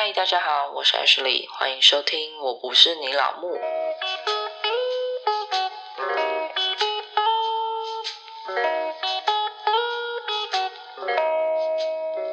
嗨，大家好，我是 Ashley，欢迎收听《我不是你老木》。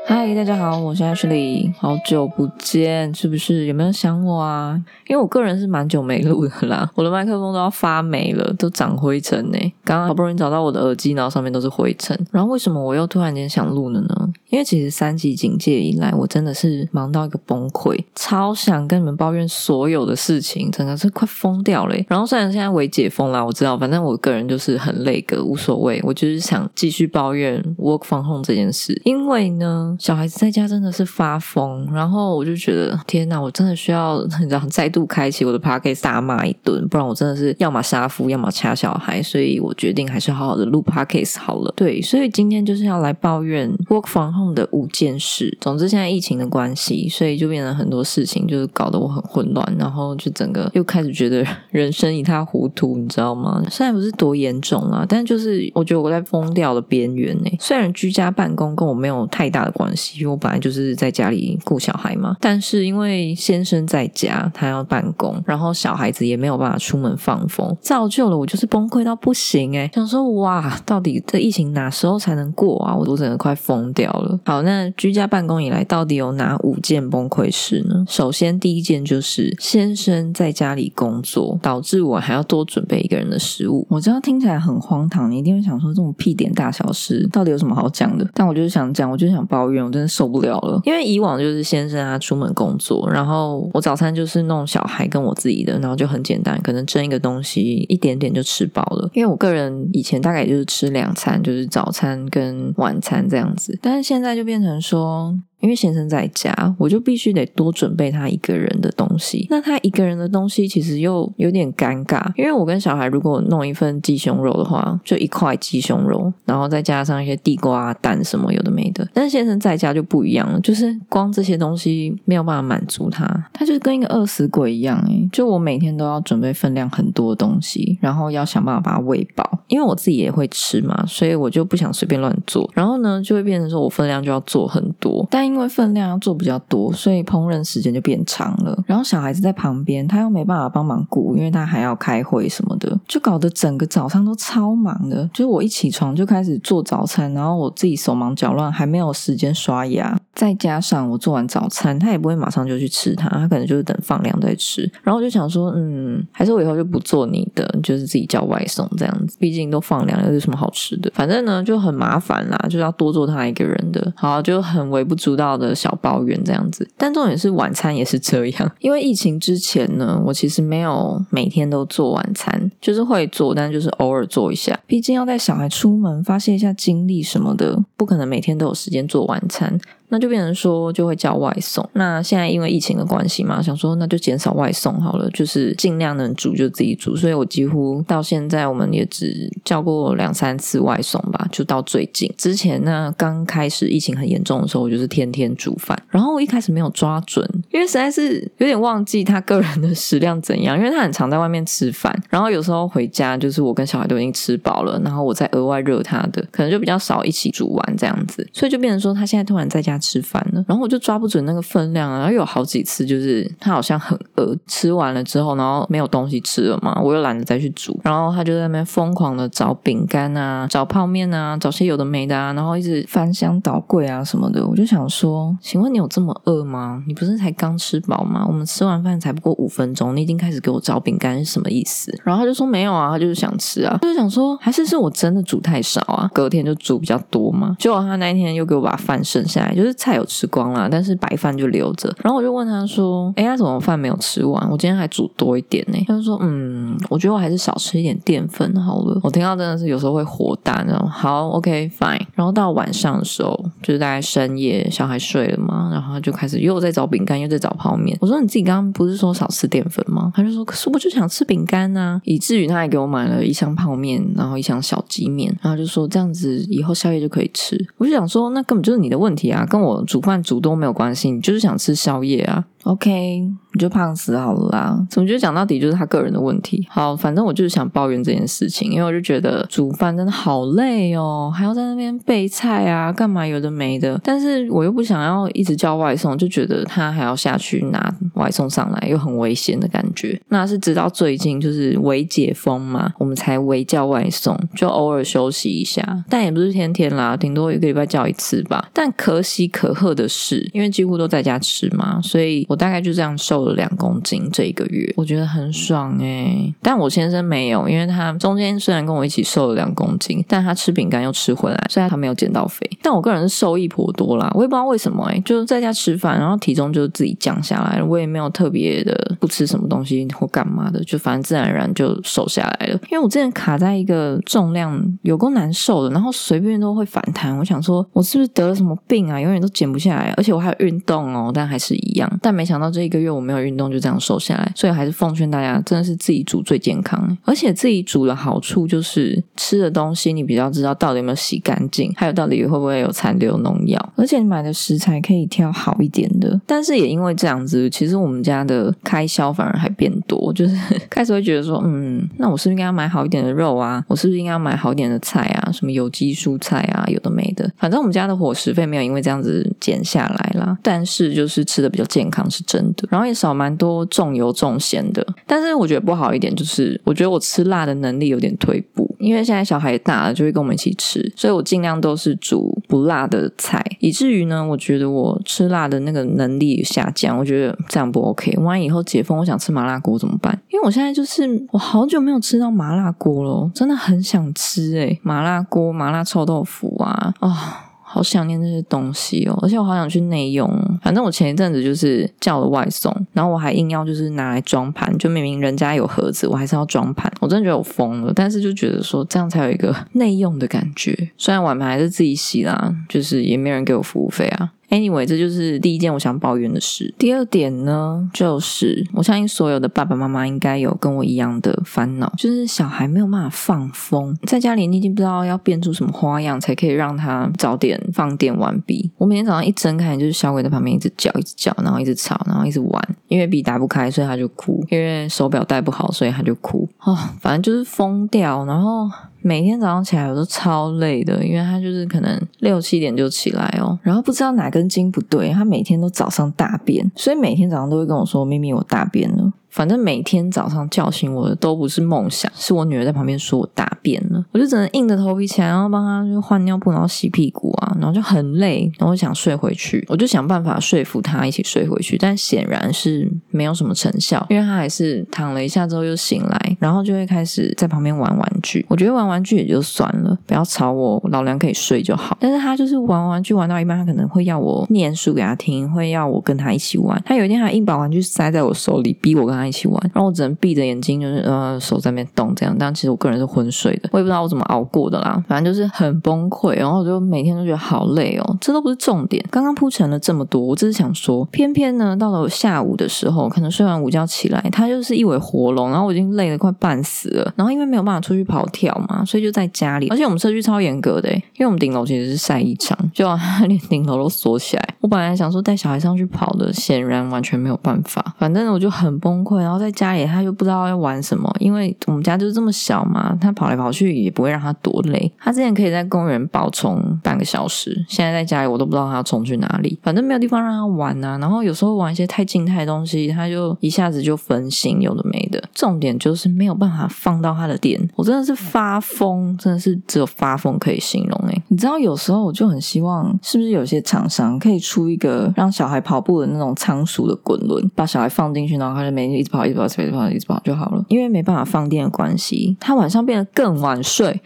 嗨，大家好，我是 Ashley，好久不见，是不是有没有想我啊？因为我个人是蛮久没录的啦，我的麦克风都要发霉了，都长灰尘呢。刚刚好不容易找到我的耳机，然后上面都是灰尘。然后为什么我又突然间想录了呢？因为其实三级警戒以来，我真的是忙到一个崩溃，超想跟你们抱怨所有的事情，真的是快疯掉了。然后虽然现在为解封啦，我知道，反正我个人就是很累个，无所谓，我就是想继续抱怨 work from home 这件事，因为呢，小孩子在家真的是发疯，然后我就觉得天哪，我真的需要 你知道再度开启我的 podcast 大骂一顿，不然我真的是要么杀夫，要么掐小孩，所以我决定还是好好的录 podcast 好了。对，所以今天就是要来抱怨 work from 后的五件事。总之现在疫情的关系，所以就变成很多事情，就是搞得我很混乱，然后就整个又开始觉得 人生一塌糊涂，你知道吗？虽然不是多严重啊，但就是我觉得我在疯掉的边缘呢。虽然居家办公跟我没有太大的关系，因为我本来就是在家里顾小孩嘛，但是因为先生在家，他要办公，然后小孩子也没有办法出门放风，造就了我就是崩溃到不行诶想说哇，到底这疫情哪时候才能过啊？我都整个快疯掉了。好，那居家办公以来，到底有哪五件崩溃事呢？首先第一件就是先生在家里工作，导致我还要多准备一个人的食物。我知道听起来很荒唐，你一定会想说这种屁点大小事到底有什么好讲的？但我就是想讲，我就是想抱怨，我真的受不了了。因为以往就是先生他出门工作，然后我早餐就是弄小孩跟我自己的，然后就很简单，可能蒸一个东西，一点点就吃饱了。因为我个人以前大概也就是吃两餐，就是早餐跟晚餐这样子，但是现现在就变成说。因为先生在家，我就必须得多准备他一个人的东西。那他一个人的东西其实又有点尴尬，因为我跟小孩如果弄一份鸡胸肉的话，就一块鸡胸肉，然后再加上一些地瓜、蛋什么有的没的。但是先生在家就不一样了，就是光这些东西没有办法满足他，他就跟一个饿死鬼一样诶就我每天都要准备分量很多的东西，然后要想办法把它喂饱。因为我自己也会吃嘛，所以我就不想随便乱做。然后呢，就会变成说我分量就要做很多，但因为分量要做比较多，所以烹饪时间就变长了。然后小孩子在旁边，他又没办法帮忙顾，因为他还要开会什么的，就搞得整个早上都超忙的。就是我一起床就开始做早餐，然后我自己手忙脚乱，还没有时间刷牙。再加上我做完早餐，他也不会马上就去吃它，他可能就是等放凉再吃。然后我就想说，嗯，还是我以后就不做你的，就是自己叫外送这样子。毕竟都放凉，又是什么好吃的？反正呢就很麻烦啦，就是要多做他一个人的。好，就很微不足到的小抱怨这样子。但重点是晚餐也是这样，因为疫情之前呢，我其实没有每天都做晚餐，就是会做，但就是偶尔做一下。毕竟要带小孩出门，发泄一下精力什么的，不可能每天都有时间做晚餐。那就变成说就会叫外送。那现在因为疫情的关系嘛，想说那就减少外送好了，就是尽量能煮就自己煮。所以我几乎到现在我们也只叫过两三次外送吧，就到最近。之前呢刚开始疫情很严重的时候，我就是天天煮饭。然后我一开始没有抓准，因为实在是有点忘记他个人的食量怎样，因为他很常在外面吃饭。然后有时候回家就是我跟小孩都已经吃饱了，然后我再额外热他的，可能就比较少一起煮完这样子。所以就变成说他现在突然在家。吃饭了，然后我就抓不准那个分量啊，然后有好几次就是他好像很饿，吃完了之后，然后没有东西吃了嘛，我又懒得再去煮，然后他就在那边疯狂的找饼干啊，找泡面啊，找些有的没的啊，然后一直翻箱倒柜啊什么的，我就想说，请问你有这么饿吗？你不是才刚吃饱吗？我们吃完饭才不过五分钟，你已经开始给我找饼干是什么意思？然后他就说没有啊，他就是想吃啊，就是想说还是是我真的煮太少啊，隔天就煮比较多嘛，结果他那一天又给我把饭剩下来，就就是。菜有吃光了，但是白饭就留着。然后我就问他说：“哎，他怎么饭没有吃完？我今天还煮多一点呢。”他就说：“嗯，我觉得我还是少吃一点淀粉好了。”我听到真的是有时候会火大，那种好，OK，fine。然后到晚上的时候，就是大概深夜，小孩睡了嘛，然后他就开始又在找饼干，又在找泡面。我说：“你自己刚刚不是说少吃淀粉吗？”他就说：“可是我就想吃饼干啊！”以至于他还给我买了一箱泡面，然后一箱小鸡面，然后就说：“这样子以后宵夜就可以吃。”我就想说，那根本就是你的问题啊，跟我。煮饭煮多没有关系，你就是想吃宵夜啊。OK，你就胖死好了啦。总觉得讲到底就是他个人的问题？好，反正我就是想抱怨这件事情，因为我就觉得煮饭真的好累哦，还要在那边备菜啊，干嘛有的没的。但是我又不想要一直叫外送，就觉得他还要下去拿外送上来，又很危险的感觉。那是直到最近就是微解封嘛，我们才微叫外送，就偶尔休息一下，但也不是天天啦，顶多一个礼拜叫一次吧。但可喜可贺的是，因为几乎都在家吃嘛，所以我我大概就这样瘦了两公斤这一个月，我觉得很爽哎。但我先生没有，因为他中间虽然跟我一起瘦了两公斤，但他吃饼干又吃回来，虽然他没有减到肥。但我个人是受益颇多啦，我也不知道为什么哎，就是在家吃饭，然后体重就自己降下来了，我也没有特别的不吃什么东西或干嘛的，就反正自然而然就瘦下来了。因为我之前卡在一个重量有够难受的，然后随便都会反弹，我想说我是不是得了什么病啊，永远都减不下来，而且我还有运动哦，但还是一样。但没想到这一个月我没有运动就这样瘦下来，所以还是奉劝大家，真的是自己煮最健康，而且自己煮的好处就是吃的东西你比较知道到底有没有洗干净，还有到底会不会有残留农药，而且你买的食材可以挑好一点的。但是也因为这样子，其实我们家的开销反而还变多，就是 开始会觉得说，嗯，那我是不是应该买好一点的肉啊？我是不是应该买好一点的菜啊？什么有机蔬菜啊，有的没的。反正我们家的伙食费没有因为这样子减下来啦，但是就是吃的比较健康是真的，然后也少蛮多重油重咸的。但是我觉得不好一点就是，我觉得我吃辣的能力有点退步，因为现在小孩大了，就会跟我们一起吃，所以我尽量都是煮不辣的菜，以至于呢，我觉得我吃辣的那个能力下降。我觉得这样不 OK。万一以后解封，我想吃麻辣锅怎么办？因为我现在就是我好久没有吃到麻辣锅了，真的很想吃诶麻辣锅、麻辣臭豆腐啊啊！好想念这些东西哦，而且我好想去内用。反正我前一阵子就是叫了外送，然后我还硬要就是拿来装盘，就明明人家有盒子，我还是要装盘。我真的觉得我疯了，但是就觉得说这样才有一个 内用的感觉。虽然碗盘还是自己洗啦，就是也没人给我服务费啊。Anyway，这就是第一件我想抱怨的事。第二点呢，就是我相信所有的爸爸妈妈应该有跟我一样的烦恼，就是小孩没有办法放风，在家里你已经不知道要变出什么花样才可以让他早点放电完毕。我每天早上一睁开，就是小鬼在旁边一直叫，一直叫，然后一直吵，然后一直玩。因为笔打不开，所以他就哭；因为手表戴不好，所以他就哭。哦，反正就是疯掉，然后。每天早上起来我都超累的，因为他就是可能六七点就起来哦，然后不知道哪根筋不对，他每天都早上大便，所以每天早上都会跟我说：“咪咪，我大便了。”反正每天早上叫醒我的都不是梦想，是我女儿在旁边说我大便了，我就只能硬着头皮起来，然后帮她就换尿布，然后洗屁股啊，然后就很累，然后想睡回去，我就想办法说服她一起睡回去，但显然是没有什么成效，因为她还是躺了一下之后又醒来，然后就会开始在旁边玩玩具。我觉得玩玩具也就算了，不要吵我，老娘可以睡就好。但是她就是玩玩具玩到一半，她可能会要我念书给她听，会要我跟她一起玩。她有一天还硬把玩具塞在我手里，逼我跟她。一起玩，然后我只能闭着眼睛，就是呃手在那边动这样。但其实我个人是昏睡的，我也不知道我怎么熬过的啦。反正就是很崩溃，然后我就每天都觉得好累哦。这都不是重点，刚刚铺陈了这么多，我只是想说，偏偏呢到了下午的时候，可能睡完午觉起来，他就是一尾活龙，然后我已经累得快半死了。然后因为没有办法出去跑跳嘛，所以就在家里。而且我们社区超严格的，因为我们顶楼其实是晒衣场，就 连顶楼都锁起来。本来想说带小孩上去跑的，显然完全没有办法。反正我就很崩溃。然后在家里，他又不知道要玩什么，因为我们家就是这么小嘛，他跑来跑去也不会让他多累。他之前可以在公园暴冲半个小时，现在在家里我都不知道他要冲去哪里，反正没有地方让他玩啊。然后有时候玩一些太静态的东西，他就一下子就分心，有的没的。重点就是没有办法放到他的点，我真的是发疯，真的是只有发疯可以形容诶。你知道有时候我就很希望，是不是有些厂商可以出一个让小孩跑步的那种仓鼠的滚轮，把小孩放进去，然后他就每天一直跑，一直跑，一直跑，一直跑就好了。因为没办法放电的关系，他晚上变得更晚睡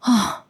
啊。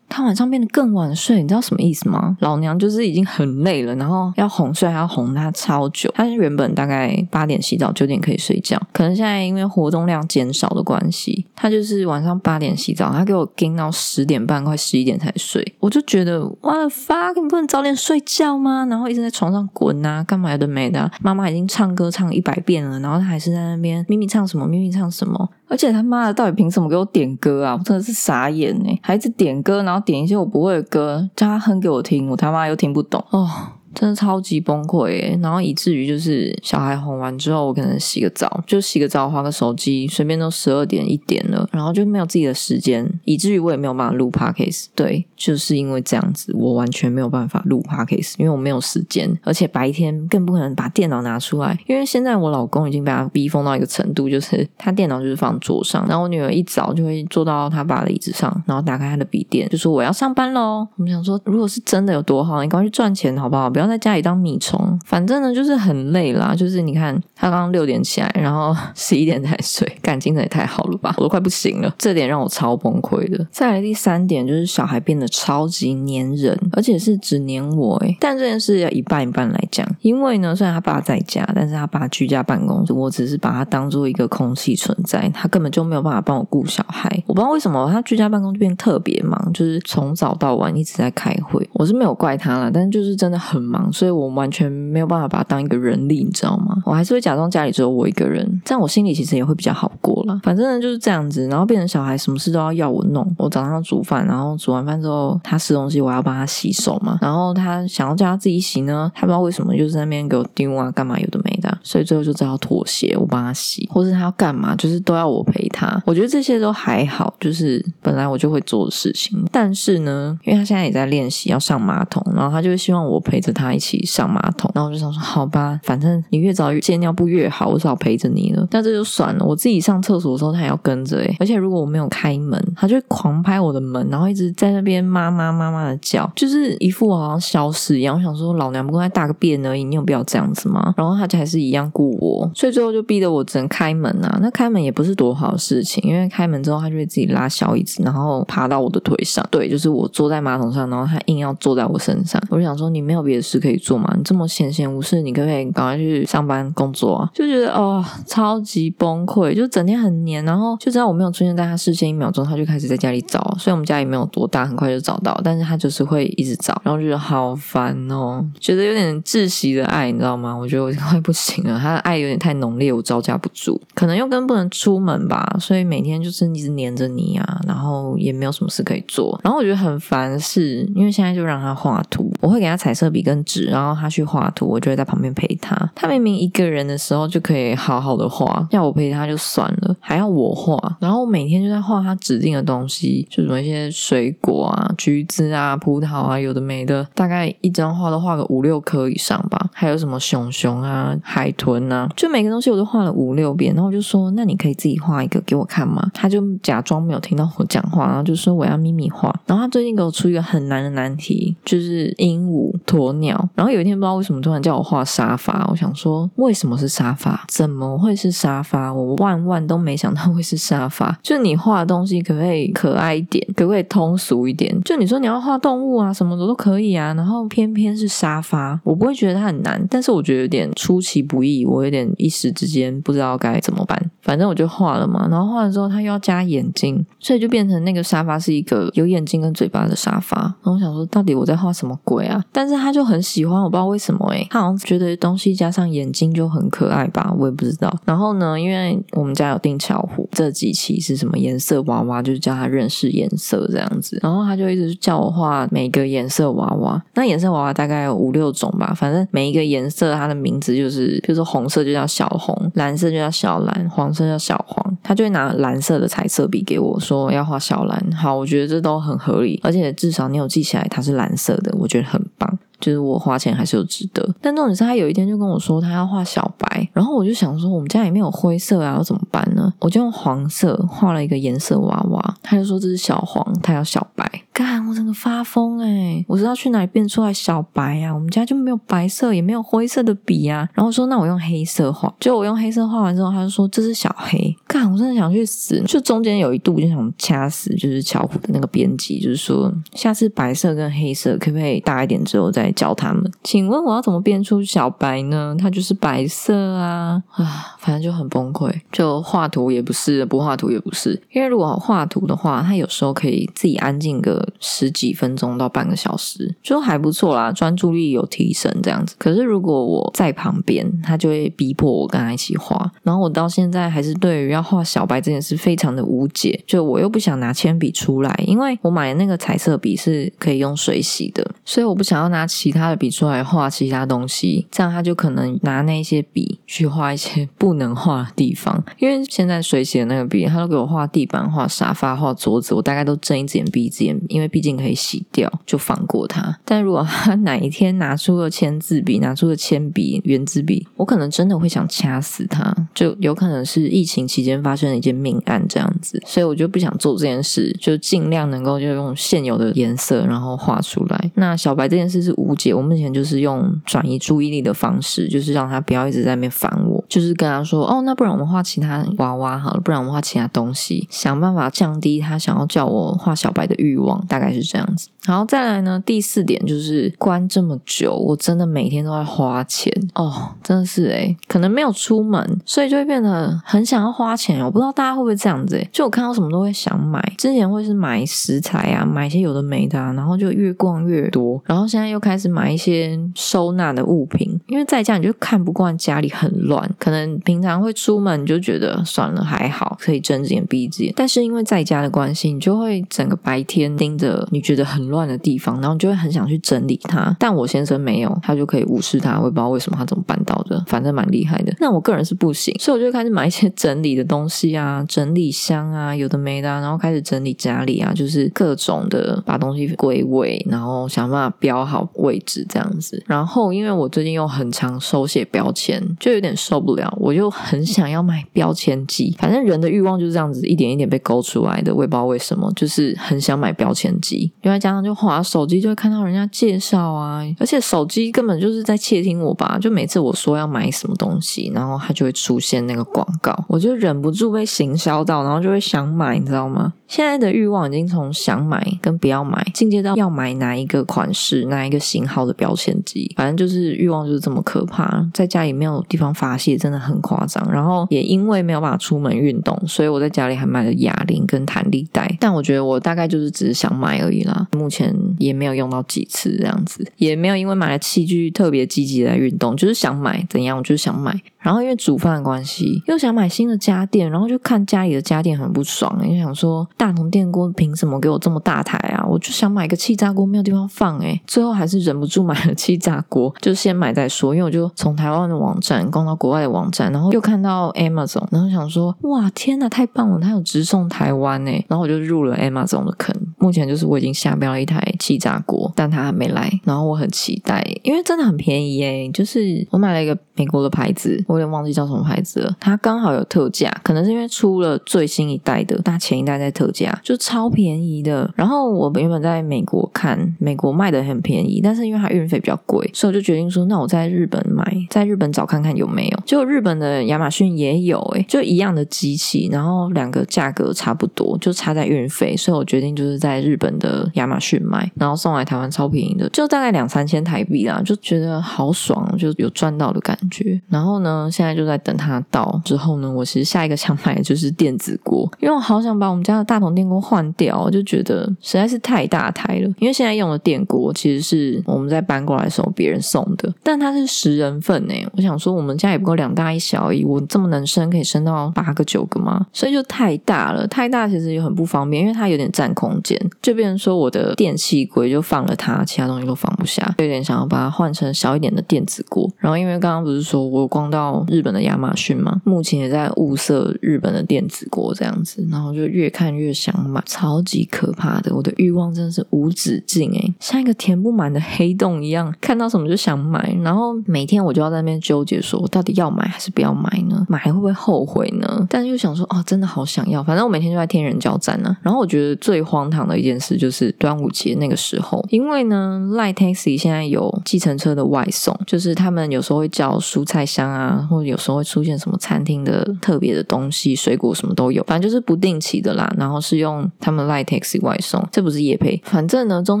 他晚上变得更晚睡，你知道什么意思吗？老娘就是已经很累了，然后要哄睡，还要哄他超久。他是原本大概八点洗澡，九点可以睡觉，可能现在因为活动量减少的关系，他就是晚上八点洗澡，他给我盯到十点半，快十一点才睡。我就觉得，哇的发，你不能早点睡觉吗？然后一直在床上滚啊，干嘛有的没的。妈妈已经唱歌唱一百遍了，然后他还是在那边咪咪唱什么，咪咪唱什么。而且他妈的，到底凭什么给我点歌啊？我真的是傻眼哎！孩子点歌，然后点一些我不会的歌，叫他哼给我听，我他妈又听不懂哦。真的超级崩溃诶。然后以至于就是小孩哄完之后，我可能洗个澡，就洗个澡，划个手机，随便都十二点一点了，然后就没有自己的时间，以至于我也没有办法录 podcast。对，就是因为这样子，我完全没有办法录 podcast，因为我没有时间，而且白天更不可能把电脑拿出来，因为现在我老公已经被他逼疯到一个程度，就是他电脑就是放桌上，然后我女儿一早就会坐到他爸的椅子上，然后打开他的笔电，就说我要上班喽。我们想说，如果是真的有多好，你赶快去赚钱好不好？不要要在家里当米虫。反正呢，就是很累啦。就是你看，他刚刚六点起来，然后 十一点才睡，感情也太好了吧？我都快不行了，这点让我超崩溃的。再来第三点，就是小孩变得超级粘人，而且是只粘我诶。但这件事要一半一半来讲，因为呢，虽然他爸在家，但是他爸居家办公，我只是把他当做一个空气存在，他根本就没有办法帮我顾小孩。我不知道为什么他居家办公就变特别忙，就是从早到晚一直在开会。我是没有怪他了，但是就是真的很忙，所以我完全没有办法把他当一个人力，你知道吗？我还是会假装家里只有我一个人，这样我心里其实也会比较好过了。反正呢就是这样子，然后变成小孩什么事都要要我弄。我早上煮饭，然后煮完饭之后他吃东西，我要帮他洗手嘛。然后他想要叫他自己洗呢，他不知道为什么就是在那边给我丢啊，干嘛有的没的，所以最后就只好妥协，我帮他洗，或是他要干嘛，就是都要我陪他。我觉得这些都还好，就是本来我就会做的事情。但是呢，因为他现在也在练习要上马桶，然后他就希望我陪着他一起上马桶。然后我就想说，好吧，反正你越早戒尿布越好，我只好陪着你了。但这就算了，我自己上厕所的时候他也要跟着诶而且如果我没有开门，他就狂拍我的门，然后一直在那边妈妈妈妈的叫，就是一副好像消失一样。我想说，老娘不过在大个便而已，你有必要这样子吗？然后他就还是一样顾我，所以最后就逼得我只能开门啊。那开门也不是多好的事情，因为开门之后他就会自己拉小椅子，然后爬到我的腿上。对，就是我坐在马桶上，然后他硬要坐在我身上。我就想说，你没有别的事可以做吗？你这么闲闲无事，你可不可以赶快去上班工作啊？就觉得哦，超级崩溃，就整天很黏，然后就知道我没有出现在他视线一秒钟，他就开始在家里找。所以我们家也没有多大，很快就找到，但是他就是会一直找，然后觉得好烦哦，觉得有点窒息的爱，你知道吗？我觉得我快不行了，他的爱有点太浓烈，我招架不住，可能又跟不能出门吧，所以每天就是一直黏着你啊，然后也没有什么事可以做，然后我觉得很烦，是因为现在就让他画图，我会给他彩色笔跟纸，然后他去画图，我就会在旁边陪他。他明明一个人的时候就可以好好的画，要我陪他就算了，还要我画，然后我每天就在画他指定的东西，就什么一些水果啊、橘子啊、葡萄啊，有的没的，大概一张画都画个五六颗以上吧。还有什么熊熊啊、海豚啊，就每个东西我都画了五六遍，然后我就说：“那你可以自己画一个给我看吗？”他就假装没有听到我讲话，然后就说：“我要咪咪画。”然后他最近给我出一个很难的难题，就是鹦鹉、鸵鸟。然后有一天不知道为什么突然叫我画沙发，我想说为什么是沙发？怎么会是沙发？我万万都没想到会是沙发。就你画的东西可不可以可爱一点？可不可以通俗一点？就你说你要画动物啊，什么的都可以啊。然后偏偏是沙发，我不会觉得它很难，但是我觉得有点出其不意，我有点一时之间不知道该怎么办。反正我就画了嘛，然后画了之后，他又要加眼睛，所以就变成那个沙发是一个有眼睛跟嘴巴的沙发。然后我想说，到底我在画什么鬼啊？但是他就很喜欢，我不知道为什么诶、他好像觉得东西加上眼睛就很可爱吧，我也不知道。然后呢，因为我们家有定巧虎，这几期是什么颜色娃娃，就是叫他认识颜色这样子。然后他就一直叫我画每个颜色娃娃，那颜色娃娃大概有五六种吧，反正每一个颜色它的名字就是，比如说红色就叫小红，蓝色就叫小蓝，黄色叫小黄。他就会拿蓝色的彩色笔给我说要画小蓝。好，我觉得这都很合理，而且至少你有记起来它是蓝色的，我觉得很棒。就是我花钱还是有值得，但重点是他有一天就跟我说他要画小白，然后我就想说我们家里面有灰色啊，要怎么办呢？我就用黄色画了一个颜色娃娃，他就说这是小黄，他要小白。干，我整个发疯哎！我知道去哪里变出来小白啊？我们家就没有白色，也没有灰色的笔啊。然后说那我用黑色画，就我用黑色画完之后，他就说这是小黑。干，我真的想去死！就中间有一度就想掐死，就是巧虎的那个编辑，就是说下次白色跟黑色可不可以大一点之后再教他们？请问我要怎么变出小白呢？它就是白色啊啊！反正就很崩溃，就画图也不是，不画图也不是。因为如果画图的话，他有时候可以自己安静个十几分钟到半个小时，就还不错啦，专注力有提升这样子。可是如果我在旁边，他就会逼迫我跟他一起画，然后我到现在还是对于要画小白这件事非常的无解，就我又不想拿铅笔出来，因为我买的那个彩色笔是可以用水洗的，所以我不想要拿其他的笔出来画其他东西，这样他就可能拿那些笔去画一些不能画的地方。因为现在水洗的那个笔，他都给我画地板、画沙发、画桌子，我大概都睁一只眼闭一只眼，因为毕竟可以洗掉，就放过他。但如果他哪一天拿出了签字笔，拿出了铅笔、圆珠笔，我可能真的会想掐死他，就有可能是疫情期间发生的一件命案这样子，所以我就不想做这件事，就尽量能够就用现有的颜色，然后画出来。那小白这件事是无解，我目前就是用转移注意力的方式，就是让他不要一直在那边烦我，就是跟他说，哦，那不然我们画其他娃娃好了，不然我们画其他东西，想办法降低他想要叫我画小白的欲望，大概是这样子。然后再来呢，第四点就是关这么久，我真的每天都在花钱哦，真的是诶可能没有出门，所以就会变得很想要花钱。我不知道大家会不会这样子诶就我看到什么都会想买，之前会是买食材啊，买一些有的没的，啊，然后就越逛越多，然后现在又开始买一些收纳的物品，因为在家你就看不惯家里很乱，可能平常会出门你就觉得算了还好，可以睁只眼闭只眼，但是因为在家的关系，你就会整个白天盯着你觉得很乱的地方，然后你就会很想去整理它。但我先生没有，他就可以无视它，我也不知道为什么他怎么办到的，反正蛮厉害的。那我个人是不行，所以我就开始买一些整理的东西啊，整理箱啊，有的没的，然后开始整理家里啊，就是各种的把东西归位，然后想办法标好位置这样子。然后因为我最近又很常手写标签，就有点受不不了，我就很想要买标签机。反正人的欲望就是这样子一点一点被勾出来的，我也不知道为什么，就是很想买标签机。另外加上就滑手机就会看到人家介绍啊，而且手机根本就是在窃听我吧，就每次我说要买什么东西，然后它就会出现那个广告，我就忍不住被行销到，然后就会想买，你知道吗？现在的欲望已经从想买跟不要买进阶到要买哪一个款式、哪一个型号的标签机，反正就是欲望就是这么可怕，在家里没有地方发泄，真的很夸张。然后也因为没有办法出门运动，所以我在家里还买了哑铃跟弹力带，但我觉得我大概就是只是想买而已啦，目前也没有用到几次这样子，也没有因为买了器具特别积极来运动，就是想买怎样，我就是想买。然后因为煮饭的关系，又想买新的家电，然后就看家里的家电很不爽，就想说大同电锅凭什么给我这么大台啊？我就想买个气炸锅，没有地方放诶最后还是忍不住买了气炸锅，就先买再说。因为我就从台湾的网站逛到国外的网站，然后又看到 Amazon，然后想说哇天呐，太棒了，它有直送台湾诶然后我就入了 Amazon 的坑。目前就是我已经下标了一台气炸锅，但它还没来，然后我很期待，因为真的很便宜诶就是我买了一个美国的牌子。我有点忘记叫什么牌子了，它刚好有特价，可能是因为出了最新一代的，它前一代在特价，就超便宜的。然后我原本在美国看，美国卖的很便宜，但是因为它运费比较贵，所以我就决定说，那我在日本买，在日本找看看有没有。就日本的亚马逊也有，诶就一样的机器，然后两个价格差不多，就差在运费，所以我决定就是在日本的亚马逊买，然后送来台湾超便宜的，就大概两三千台币啦，就觉得好爽，就有赚到的感觉。然后呢？现在就在等它到之后呢，我其实下一个想买的就是电子锅，因为我好想把我们家的大桶电锅换掉，我就觉得实在是太大台了。因为现在用的电锅其实是我们在搬过来的时候别人送的，但它是十人份诶。我想说我们家也不够两大一小而已，我这么能生可以生到八个九个吗？所以就太大了，太大其实也很不方便，因为它有点占空间，就变成说我的电器柜就放了它，其他东西都放不下，有点想要把它换成小一点的电子锅。然后因为刚刚不是说我光到日本的亚马逊嘛，目前也在物色日本的电子锅这样子，然后就越看越想买，超级可怕的，我的欲望真的是无止境诶，像一个填不满的黑洞一样，看到什么就想买，然后每天我就要在那边纠结，说我到底要买还是不要买呢？买会不会后悔呢？但是又想说，哦，真的好想要，反正我每天就在天人交战呢。然后我觉得最荒唐的一件事就是端午节那个时候，因为呢，Light Taxi 现在有计程车的外送，就是他们有时候会叫蔬菜箱啊。或者有时候会出现什么餐厅的特别的东西，水果什么都有，反正就是不定期的啦。然后是用他们 Light Taxi 外送，这不是夜配。反正呢，中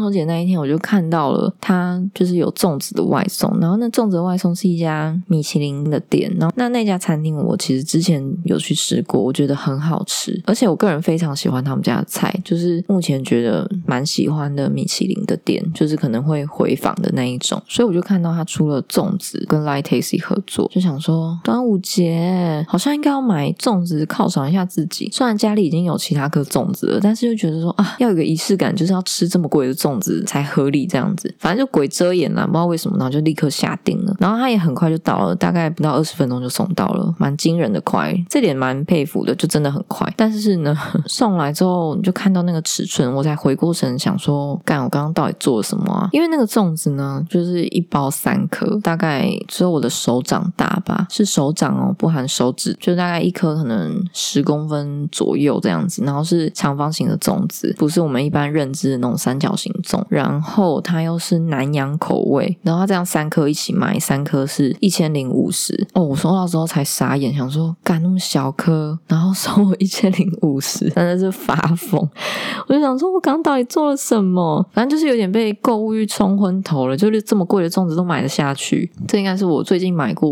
秋节那一天我就看到了，它就是有粽子的外送。然后那粽子的外送是一家米其林的店，然后那那家餐厅我其实之前有去吃过，我觉得很好吃，而且我个人非常喜欢他们家的菜，就是目前觉得蛮喜欢的米其林的店，就是可能会回访的那一种。所以我就看到他出了粽子跟 Light Taxi 合作，就想说。端午节好像应该要买粽子犒赏一下自己。虽然家里已经有其他颗粽子了，但是就觉得说啊，要有个仪式感，就是要吃这么贵的粽子才合理这样子。反正就鬼遮眼啦，不知道为什么，然后就立刻下定了。然后他也很快就到了，大概不到二十分钟就送到了，蛮惊人的快，这点蛮佩服的，就真的很快。但是呢，送来之后你就看到那个尺寸，我才回过神想说，干，我刚刚到底做了什么啊？因为那个粽子呢，就是一包三颗，大概只有我的手掌大吧，是手掌哦，不含手指，就大概一颗可能十公分左右这样子。然后是长方形的粽子，不是我们一般认知的那种三角形粽。然后它又是南洋口味，然后它这样三颗一起卖，三颗是一千零五十。哦，我收到之后才傻眼，想说，干那么小颗，然后收我一千零五十，真的是发疯。我就想说，我刚到底做了什么？反正就是有点被购物欲冲昏头了，就是这么贵的粽子都买得下去。这应该是我最近买过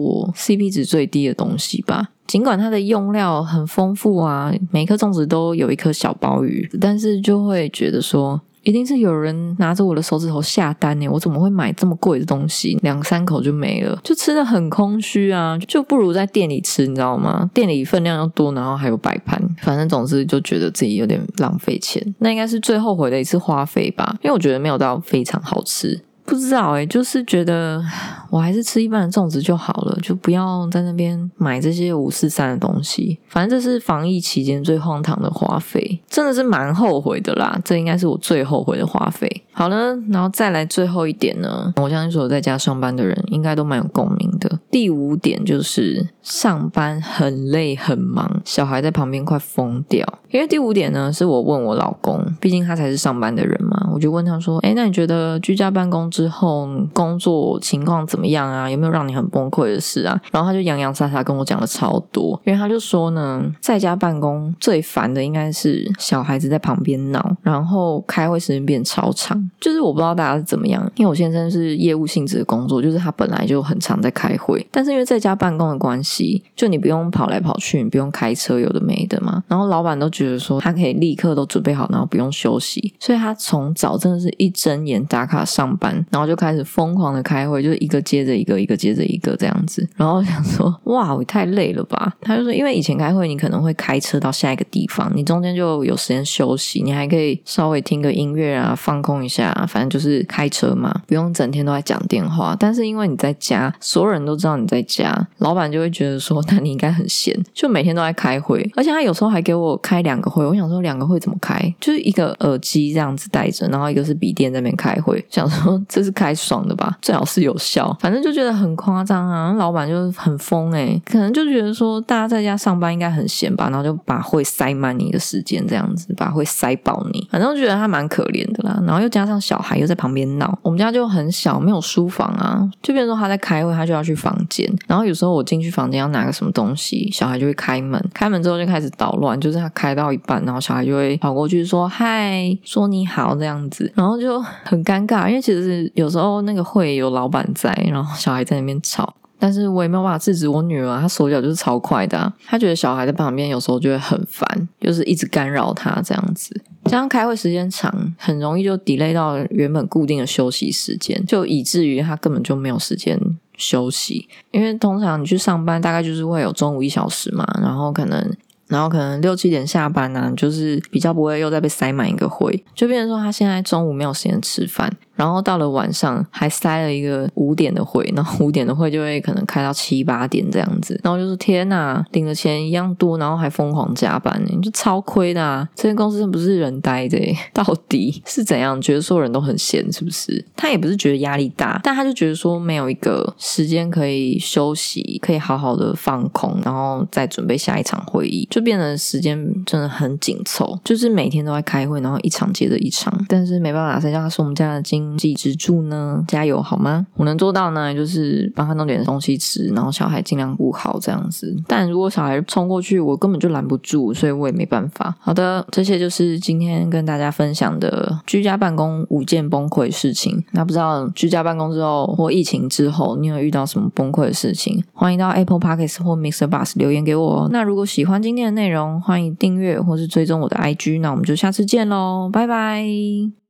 CP 值最低的东西吧。尽管它的用料很丰富啊，每颗粽子都有一颗小鲍鱼，但是就会觉得说。一定是有人拿着我的手指头下单呢，我怎么会买这么贵的东西？两三口就没了，就吃的很空虚啊，就不如在店里吃，你知道吗？店里分量又多，然后还有摆盘，反正总之就觉得自己有点浪费钱。那应该是最后悔的一次花费吧，因为我觉得没有到非常好吃。不知道哎，就是觉得我还是吃一般的粽子就好了，就不要在那边买这些五四三的东西。反正这是防疫期间最荒唐的花费，真的是蛮后悔的啦。这应该是我最后悔的花费。好了，然后再来最后一点呢，我相信所有在家上班的人应该都蛮有共鸣的。第五点就是上班很累很忙，小孩在旁边快疯掉。因为第五点呢，是我问我老公，毕竟他才是上班的人嘛，我就问他说：“哎，那你觉得居家办公？”之后工作情况怎怎么样啊？有没有让你很崩溃的事啊？然后他就洋洋洒洒跟我讲了超多，因为他就说呢，在家办公最烦的应该是小孩子在旁边闹，然后开会时间变超长。就是我不知道大家是怎么样，因为我先生是业务性质的工作，就是他本来就很常在开会，但是因为在家办公的关系，就你不用跑来跑去，你不用开车，有的没的嘛。然后老板都觉得说他可以立刻都准备好，然后不用休息，所以他从早真的是一睁眼打卡上班。然后就开始疯狂的开会，就是一个接着一个，一个接着一个这样子。然后想说，哇，我太累了吧？他就说，因为以前开会，你可能会开车到下一个地方，你中间就有时间休息，你还可以稍微听个音乐啊，放空一下。反正就是开车嘛，不用整天都在讲电话。但是因为你在家，所有人都知道你在家，老板就会觉得说，那你应该很闲，就每天都在开会。而且他有时候还给我开两个会，我想说两个会怎么开？就是一个耳机这样子戴着，然后一个是笔电在那边开会，想说。这是开爽的吧？最好是有效，反正就觉得很夸张啊！老板就很疯哎，可能就觉得说大家在家上班应该很闲吧，然后就把会塞满你的时间，这样子把会塞爆你，反正觉得他蛮可怜的啦。然后又加上小孩又在旁边闹，我们家就很小，没有书房啊，就变成说他在开会，他就要去房间。然后有时候我进去房间要拿个什么东西，小孩就会开门，开门之后就开始捣乱，就是他开到一半，然后小孩就会跑过去说嗨，说你好这样子，然后就很尴尬，因为其实。有时候那个会有老板在，然后小孩在那边吵，但是我也没有办法制止我女儿，她手脚就是超快的，她觉得小孩在旁边有时候就会很烦，就是一直干扰她这样子。这样开会时间长，很容易就 delay 到原本固定的休息时间，就以至于她根本就没有时间休息。因为通常你去上班，大概就是会有中午一小时嘛，然后可能。然后可能六七点下班呢，就是比较不会又再被塞满一个会，就变成说他现在中午没有时间吃饭，然后到了晚上还塞了一个五点的会，然后 五点的会就会可能开到七八点这样子，然后就是天呐，领的钱一样多，然后还疯狂加班，你就超亏的啊！这间公司不是人待的，到底是怎样？觉得所有人都很闲是不是？他也不是觉得压力大，但他就觉得说没有一个时间可以休息，可以好好的放空，然后再准备下一场会议。就变得时间真的很紧凑，就是每天都在开会，然后一场接着一场。但是没办法，谁叫他是我们家的经经济支柱呢？加油好吗？我能做到呢，就是帮他弄点东西吃，然后小孩尽量顾好这样子。但如果小孩冲过去，我根本就拦不住，所以我也没办法。好的，这些就是今天跟大家分享的居家办公五件崩溃事情。那不知道居家办公之后或疫情之后，你有遇到什么崩溃的事情？欢迎到 Apple Podcast 或 Mr. Bus 留言给我哦。那如果喜欢今天的，内容欢迎订阅或是追踪我的 IG，那我们就下次见喽，拜拜。